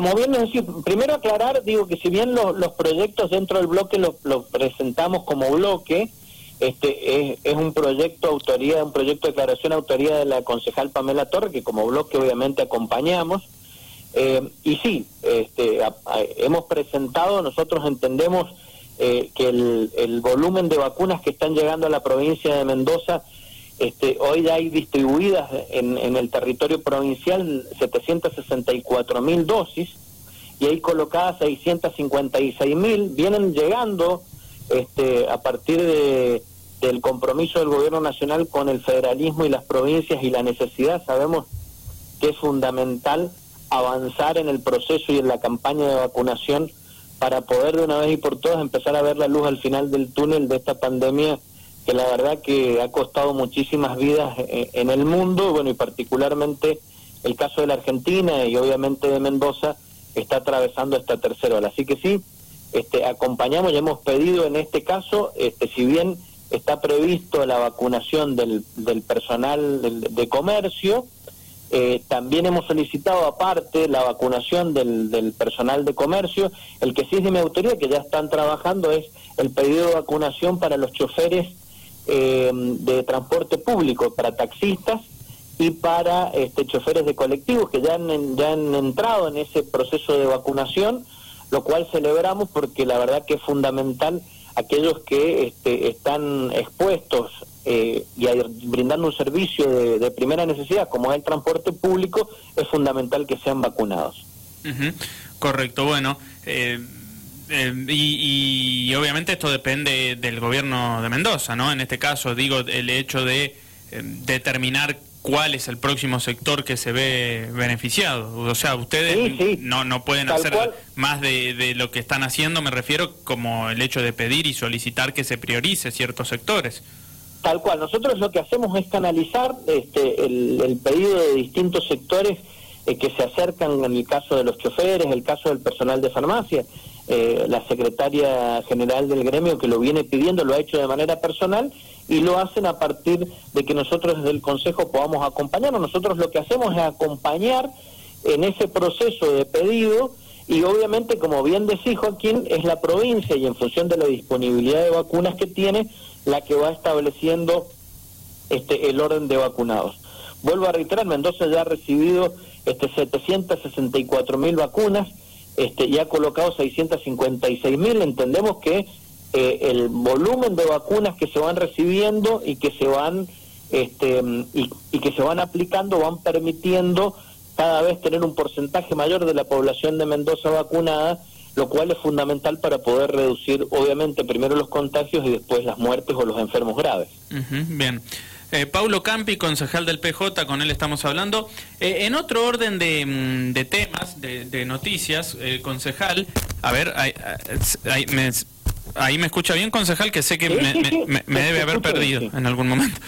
como bien les decía, primero aclarar, digo que si bien los proyectos dentro del bloque los lo presentamos como bloque, este es, un proyecto autoría, un proyecto de declaración autoría de la concejal Pamela Torre, que como bloque obviamente acompañamos. Eh, y sí, este, hemos presentado, nosotros entendemos eh, que el, el, volumen de vacunas que están llegando a la provincia de Mendoza, este, hoy hay distribuidas en, en el territorio provincial 764 mil dosis y hay colocadas 656 mil, vienen llegando este, a partir de, del compromiso del gobierno nacional con el federalismo y las provincias y la necesidad, sabemos que es fundamental avanzar en el proceso y en la campaña de vacunación para poder de una vez y por todas empezar a ver la luz al final del túnel de esta pandemia que la verdad que ha costado muchísimas vidas eh, en el mundo, bueno, y particularmente el caso de la Argentina y obviamente de Mendoza está atravesando esta tercera ola. Así que sí, este, acompañamos y hemos pedido en este caso, este, si bien está previsto la vacunación del, del personal de, comercio, eh, también hemos solicitado aparte la vacunación del, del, personal de comercio. El que sí es de mi autoría, que ya están trabajando, es el pedido de vacunación para los choferes eh, de transporte público, para taxistas y para este, choferes de colectivos que ya han, ya han entrado en ese proceso de vacunación, lo cual celebramos porque la verdad que es fundamental aquellos que este, están expuestos eh, y brindando un servicio de, primera necesidad, como es el transporte público, es fundamental que sean vacunados. Correcto, bueno. Eh, eh, y, obviamente esto depende del gobierno de Mendoza, ¿no? En este caso, digo, el hecho de determinar cuál es el próximo sector que se ve beneficiado. O sea, ustedes No, no pueden hacer más de, lo que están haciendo, me refiero como el hecho de pedir y solicitar que se priorice ciertos sectores. Tal cual, nosotros lo que hacemos es canalizar este, el, pedido de distintos sectores eh, que se acercan en el caso de los choferes, el caso del personal de farmacia. Eh, la secretaria general del gremio que lo viene pidiendo, lo ha hecho de manera personal y lo hacen a partir de que nosotros desde el Consejo podamos acompañarnos. Nosotros lo que hacemos es acompañar en ese proceso de pedido y obviamente, como bien decís Joaquín, es la provincia y en función de la disponibilidad de vacunas que tiene, la que va estableciendo este el orden de vacunados. Vuelvo a reiterar, Mendoza ya ha recibido este 764 mil vacunas este, y ha colocado 656 mil. Entendemos que eh, el volumen de vacunas que se van recibiendo y que se van este, y, que se van aplicando van permitiendo cada vez tener un porcentaje mayor de la población de Mendoza vacunada, lo cual es fundamental para poder reducir, obviamente, primero los contagios y después las muertes o los enfermos graves. bien. Eh, Paulo Campi, concejal del PJ, con él estamos hablando. Eh, en otro orden de, mm, temas, de, noticias, concejal, a ver, me, Ahí me escucha bien, concejal, que sé que me, debe haber perdido en algún momento.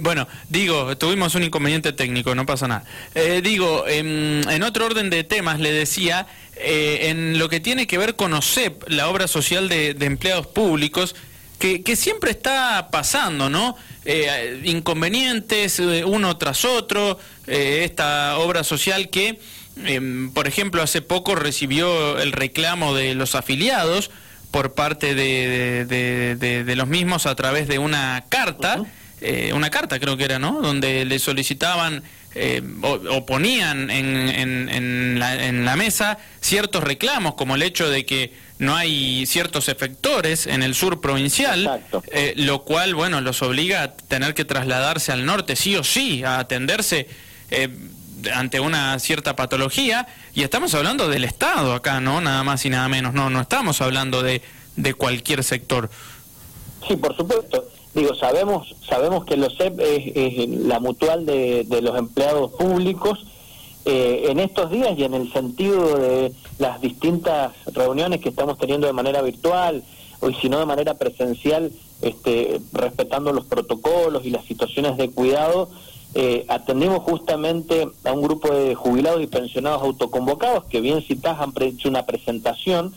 Bueno, digo, tuvimos un inconveniente técnico, no pasa nada. Eh, digo, en, otro orden de temas, le decía, eh, en lo que tiene que ver con OSEP, la obra social de, empleados públicos, que, siempre está pasando, ¿no? Eh, inconvenientes uno tras otro, esta obra social que, em, por ejemplo, hace poco recibió el reclamo de los afiliados, por parte de, de, los mismos a través de una carta, eh, una carta creo que era, ¿no? Donde le solicitaban eh, o, ponían en, en, la, en, la, mesa ciertos reclamos, como el hecho de que no hay ciertos efectores en el sur provincial, eh, lo cual, bueno, los obliga a tener que trasladarse al norte sí o sí, a atenderse ante una cierta patología y estamos hablando del Estado acá, ¿no? Nada más y nada menos, no, no estamos hablando de, de cualquier sector. Sí, por supuesto. Digo, sabemos sabemos que los CEP es, la mutual de, de, los empleados públicos. Eh, en estos días y en el sentido de las distintas reuniones que estamos teniendo de manera virtual o si no de manera presencial, este, respetando los protocolos y las situaciones de cuidado, eh, atendimos justamente a un grupo de jubilados y pensionados autoconvocados que bien citadas han hecho una presentación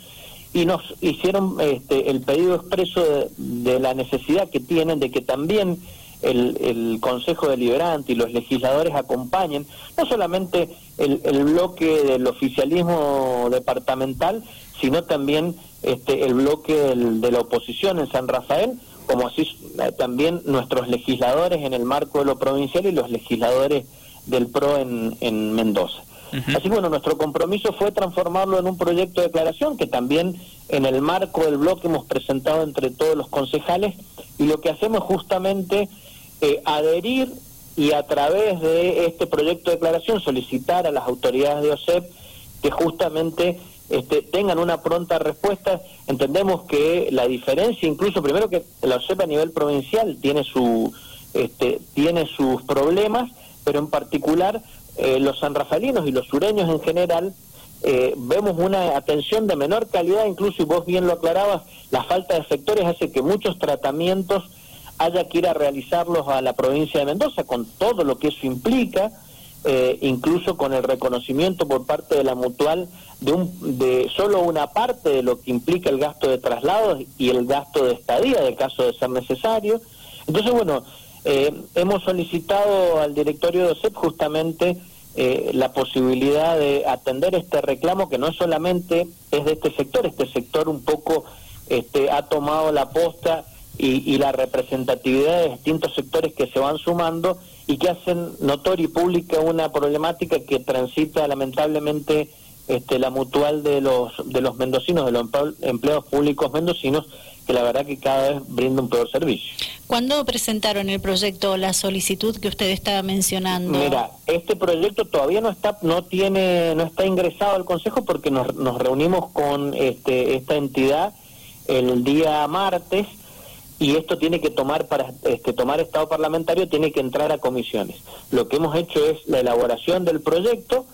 y nos hicieron este, el pedido expreso de, la necesidad que tienen de que también el, el Consejo Deliberante y los legisladores acompañen no solamente el, el bloque del oficialismo departamental, sino también este, el bloque de la oposición en San Rafael, como así eh, también nuestros legisladores en el marco de lo provincial y los legisladores del PRO en, en Mendoza. Así bueno, nuestro compromiso fue transformarlo en un proyecto de declaración que también en el marco del bloque hemos presentado entre todos los concejales y lo que hacemos justamente eh, adherir y a través de este proyecto de declaración solicitar a las autoridades de OSEP que justamente este, tengan una pronta respuesta. Entendemos que la diferencia, incluso primero que la OSEP a nivel provincial tiene su este, tiene sus problemas, pero en particular eh, los sanrafalinos y los sureños en general eh, vemos una atención de menor calidad, incluso y vos bien lo aclarabas, la falta de sectores hace que muchos tratamientos haya que ir a realizarlos a la provincia de Mendoza, con todo lo que eso implica, eh, incluso con el reconocimiento por parte de la mutual de, un, de solo una parte de lo que implica el gasto de traslados y el gasto de estadía, de caso de ser necesario. Entonces, bueno, eh, hemos solicitado al directorio de OSEP justamente eh, la posibilidad de atender este reclamo que no solamente es de este sector, este sector un poco este, ha tomado la posta y, y la representatividad de distintos sectores que se van sumando y que hacen notoria y pública una problemática que transita lamentablemente este, la mutual de los de los mendocinos, de los empleados públicos mendocinos, que la verdad que cada vez brinda un peor servicio. ¿Cuándo presentaron el proyecto, la solicitud que usted estaba mencionando? Mira, este proyecto todavía no está no tiene no está ingresado al Consejo porque nos, nos reunimos con este, esta entidad el día martes y esto tiene que tomar para este, tomar estado parlamentario tiene que entrar a comisiones. Lo que hemos hecho es la elaboración del proyecto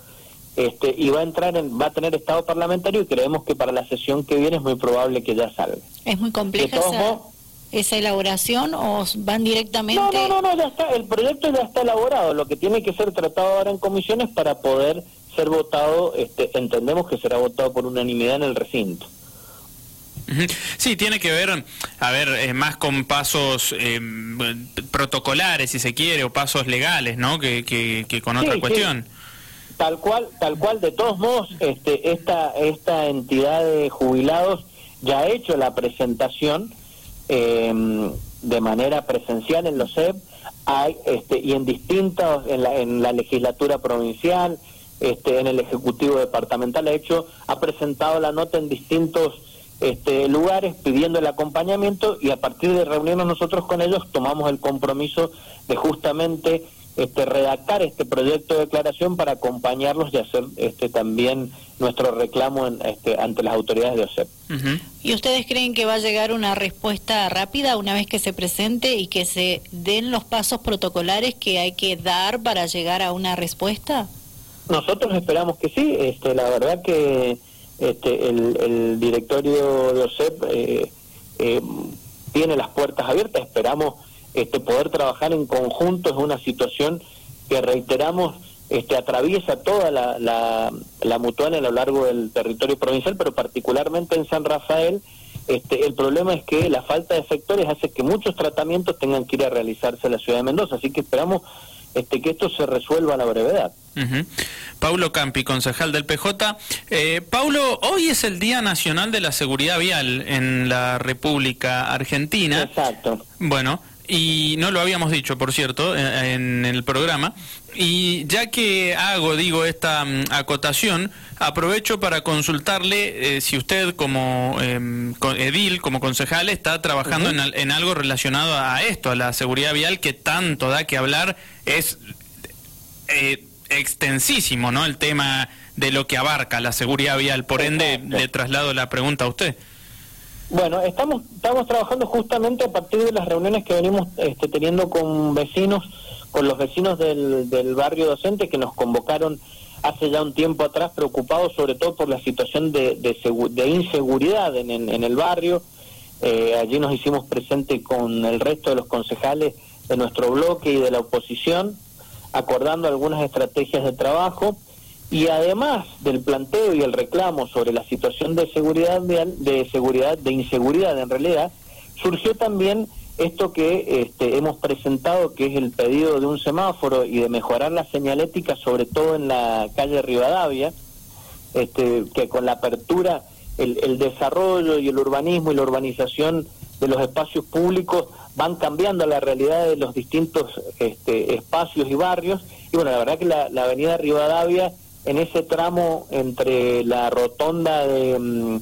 este, y va a entrar en, va a tener estado parlamentario y creemos que para la sesión que viene es muy probable que ya salga. ¿Es muy compleja esa, esa, elaboración o van directamente? No, no, no, no, ya está, el proyecto ya está elaborado, lo que tiene que ser tratado ahora en comisiones para poder ser votado, este, entendemos que será votado por unanimidad en el recinto. Sí, tiene que ver, a ver, eh, más con pasos eh, protocolares, si se quiere, o pasos legales, ¿no? Que, que, con otra cuestión. Tal cual, tal cual. De todos modos, este, esta esta entidad de jubilados ya ha hecho la presentación em, de manera presencial en los SEP hay, este, y en distintos, en la, en la legislatura provincial, este, en el ejecutivo departamental ha hecho, ha presentado la nota en distintos este, lugares pidiendo el acompañamiento y a partir de reunirnos nosotros con ellos tomamos el compromiso de justamente este, redactar este proyecto de declaración para acompañarlos y hacer este, también nuestro reclamo este, ante las autoridades de OSEP. ¿Y ustedes creen que va a llegar una respuesta rápida una vez que se presente y que se den los pasos protocolares que hay que dar para llegar a una respuesta? Nosotros esperamos que sí. Este, la verdad que este, el, directorio de OSEP eh, eh, tiene las puertas abiertas. Esperamos este, poder trabajar en conjunto es una situación que reiteramos este, atraviesa toda la, la, mutual a lo largo del territorio provincial, pero particularmente en San Rafael, este, el problema es que la falta de sectores hace que muchos tratamientos tengan que ir a realizarse en la ciudad de Mendoza, así que esperamos este, que esto se resuelva a la brevedad. Paulo Campi, concejal del PJ. Eh, Paulo, hoy es el Día Nacional de la Seguridad Vial en la República Argentina. Exacto. Bueno, y no lo habíamos dicho, por cierto, en, el programa. Y ya que hago, digo, esta mm, acotación, aprovecho para consultarle eh, si usted como em, edil, como concejal, está trabajando en, en, algo relacionado a esto, a la seguridad vial, que tanto da que hablar, es eh, extensísimo, ¿no? El tema de lo que abarca la seguridad vial. Por ende, le traslado la pregunta a usted. Bueno, estamos, estamos trabajando justamente a partir de las reuniones que venimos este, teniendo con vecinos, con los vecinos del, del barrio docente que nos convocaron hace ya un tiempo atrás preocupados sobre todo por la situación de, de, inseguridad en, en, el barrio. Eh, allí nos hicimos presente con el resto de los concejales de nuestro bloque y de la oposición, acordando algunas estrategias de trabajo y además del planteo y el reclamo sobre la situación de seguridad de seguridad de inseguridad en realidad surgió también esto que este, hemos presentado, que es el pedido de un semáforo y de mejorar la señalética, sobre todo en la calle Rivadavia, este, que con la apertura, el, el desarrollo y el urbanismo y la urbanización de los espacios públicos van cambiando la realidad de los distintos este, espacios y barrios. Y bueno, la verdad que la, avenida Rivadavia, en ese tramo entre la rotonda de, mm,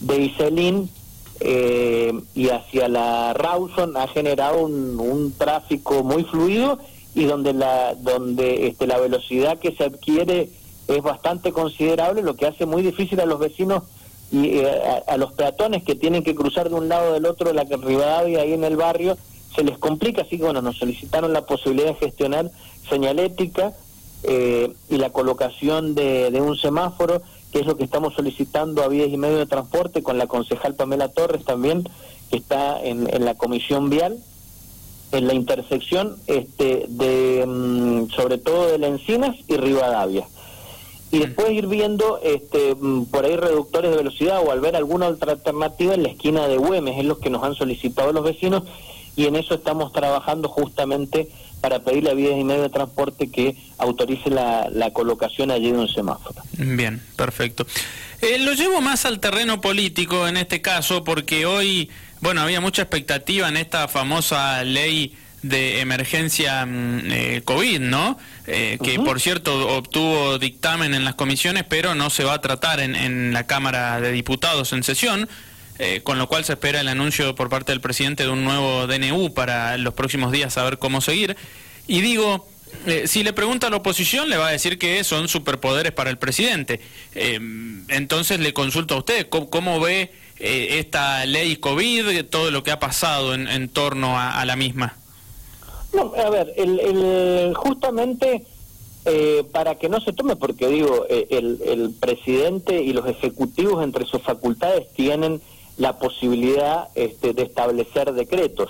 de Iselín eh, y hacia la Rawson, ha generado un, tráfico muy fluido y donde la donde este, la velocidad que se adquiere es bastante considerable, lo que hace muy difícil a los vecinos y eh, a, los peatones que tienen que cruzar de un lado del otro la Rivadavia ahí en el barrio se les complica, así que bueno, nos solicitaron la posibilidad de gestionar señalética eh, y la colocación de, un semáforo, que es lo que estamos solicitando a vías y medios de transporte con la concejal Pamela Torres también, que está en, la comisión vial, en la intersección este, de mm, sobre todo de la Encinas y Rivadavia. Y después ir viendo este, mm, por ahí reductores de velocidad o al ver alguna otra alternativa en la esquina de Güemes, es lo que nos han solicitado los vecinos y en eso estamos trabajando justamente para pedirle a Vías y Medio de Transporte que autorice la, colocación allí de un semáforo. Bien, perfecto. Eh, lo llevo más al terreno político en este caso porque hoy, bueno, había mucha expectativa en esta famosa ley de emergencia mm, eh, COVID, ¿no? Eh, que por cierto obtuvo dictamen en las comisiones, pero no se va a tratar en, en la Cámara de Diputados en sesión, eh, con lo cual se espera el anuncio por parte del presidente de un nuevo DNU para los próximos días saber cómo seguir. Y digo, si le pregunta a la oposición, le va a decir que son superpoderes para el presidente. entonces le consulto a usted, ¿cómo, ve esta ley COVID, todo lo que ha pasado en, torno a la misma? No, a ver, el, justamente eh, para que no se tome, porque digo, eh, el, presidente y los ejecutivos entre sus facultades tienen la posibilidad este, de establecer decretos.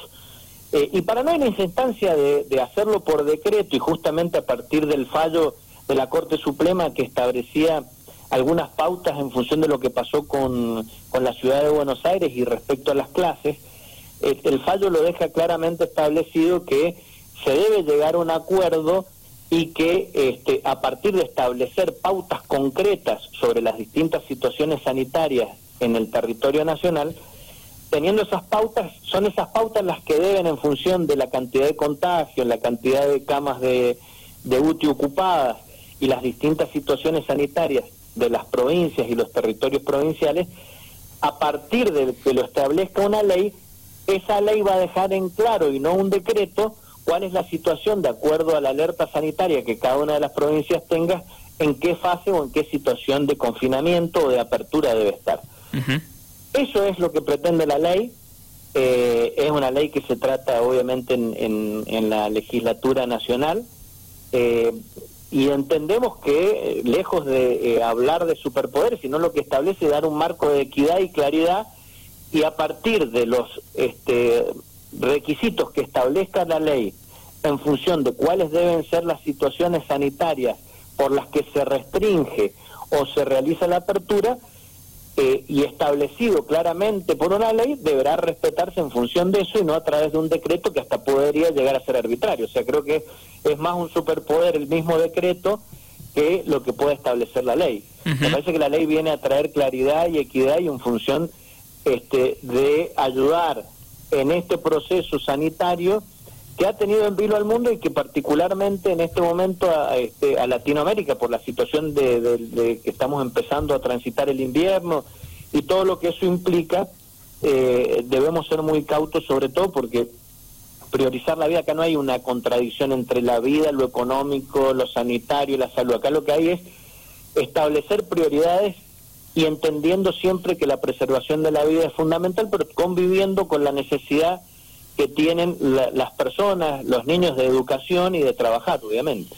Eh, y para no en esa instancia de, hacerlo por decreto y justamente a partir del fallo de la Corte Suprema que establecía algunas pautas en función de lo que pasó con, con la ciudad de Buenos Aires y respecto a las clases, el fallo lo deja claramente establecido que se debe llegar a un acuerdo y que este, a partir de establecer pautas concretas sobre las distintas situaciones sanitarias en el territorio nacional, teniendo esas pautas, son esas pautas las que deben en función de la cantidad de contagios, la cantidad de camas de, de UTI ocupadas y las distintas situaciones sanitarias de las provincias y los territorios provinciales, a partir de que lo establezca una ley, esa ley va a dejar en claro y no un decreto cuál es la situación de acuerdo a la alerta sanitaria que cada una de las provincias tenga, en qué fase o en qué situación de confinamiento o de apertura debe estar. Eso es lo que pretende la ley. Eh, es una ley que se trata obviamente en, la legislatura nacional. Eh, y entendemos que eh, lejos de hablar de superpoderes, sino lo que establece es dar un marco de equidad y claridad. Y a partir de los este, requisitos que establezca la ley en función de cuáles deben ser las situaciones sanitarias por las que se restringe o se realiza la apertura eh, y establecido claramente por una ley deberá respetarse en función de eso y no a través de un decreto que hasta podría llegar a ser arbitrario. O sea, creo que es más un superpoder el mismo decreto que lo que puede establecer la ley. Me parece que la ley viene a traer claridad y equidad y en función este, de ayudar en este proceso sanitario que ha tenido en vilo al mundo y que particularmente en este momento a, este, a Latinoamérica, por la situación de, que estamos empezando a transitar el invierno y todo lo que eso implica, eh, debemos ser muy cautos sobre todo porque priorizar la vida, acá no hay una contradicción entre la vida, lo económico, lo sanitario la salud, acá lo que hay es establecer prioridades y entendiendo siempre que la preservación de la vida es fundamental, pero conviviendo con la necesidad que tienen las personas, los niños de educación y de trabajar, obviamente.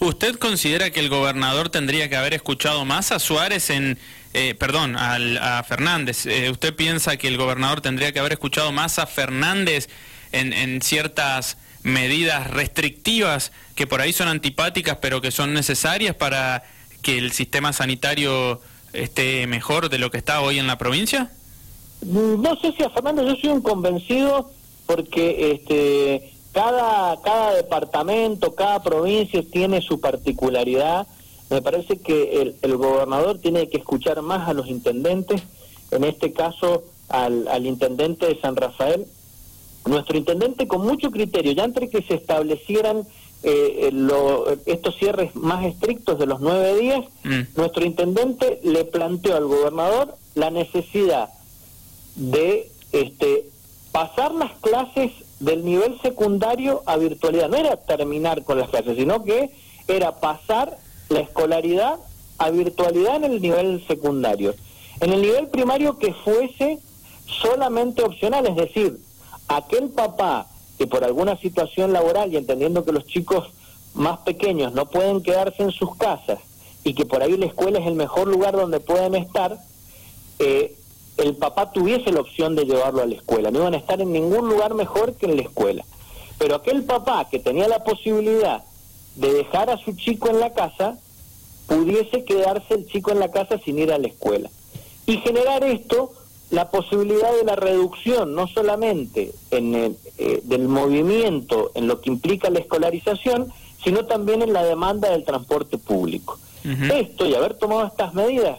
¿Usted considera que el gobernador tendría que haber escuchado más a Suárez en, eh, perdón, a Fernández? Eh, ¿Usted piensa que el gobernador tendría que haber escuchado más a Fernández en, en ciertas medidas restrictivas que por ahí son antipáticas, pero que son necesarias para que el sistema sanitario esté mejor de lo que está hoy en la provincia? No sé si a Fernando, yo soy un convencido porque este, cada, cada departamento, cada provincia tiene su particularidad. Me parece que el, el gobernador tiene que escuchar más a los intendentes, en este caso al, al intendente de San Rafael, nuestro intendente con mucho criterio, ya entre que se establecieran eh, eh estos cierres más estrictos de los nueve días, mm. nuestro intendente le planteó al gobernador la necesidad de este, pasar las clases del nivel secundario a virtualidad. No era terminar con las clases, sino que era pasar la escolaridad a virtualidad en el nivel secundario. En el nivel primario que fuese solamente opcional, es decir, aquel papá que por alguna situación laboral y entendiendo que los chicos más pequeños no pueden quedarse en sus casas y que por ahí la escuela es el mejor lugar donde pueden estar, eh, el papá tuviese la opción de llevarlo a la escuela. No iban a estar en ningún lugar mejor que en la escuela. Pero aquel papá que tenía la posibilidad de dejar a su chico en la casa, pudiese quedarse el chico en la casa sin ir a la escuela. Y generar esto la posibilidad de la reducción, no solamente en el, eh, del movimiento, en lo que implica la escolarización, sino también en la demanda del transporte público. Esto y haber tomado estas medidas,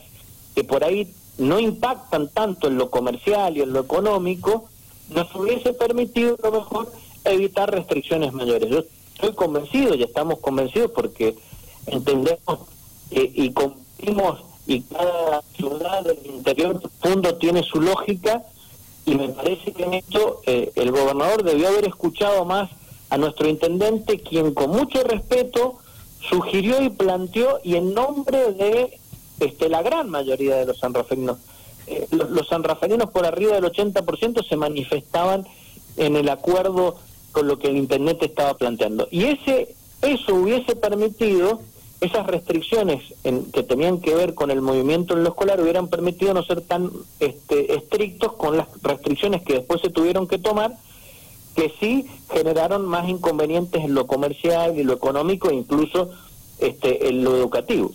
que por ahí no impactan tanto en lo comercial y en lo económico, nos hubiese permitido a lo mejor evitar restricciones mayores. Yo estoy convencido, y estamos convencidos porque entendemos y cumplimos y cada ciudad del interior fondo tiene su lógica y me parece que en esto eh, el gobernador debió haber escuchado más a nuestro intendente, quien con mucho respeto sugirió y planteó y en nombre de este, la gran mayoría de los sanraferinos, eh, los, los por arriba del 80% se manifestaban en el acuerdo con lo que el intendente estaba planteando. Y ese eso hubiese permitido esas restricciones en, que tenían que ver con el movimiento en lo escolar hubieran permitido no ser tan este, estrictos con las restricciones que después se tuvieron que tomar, que sí generaron más inconvenientes en lo comercial y lo económico e incluso este, en lo educativo.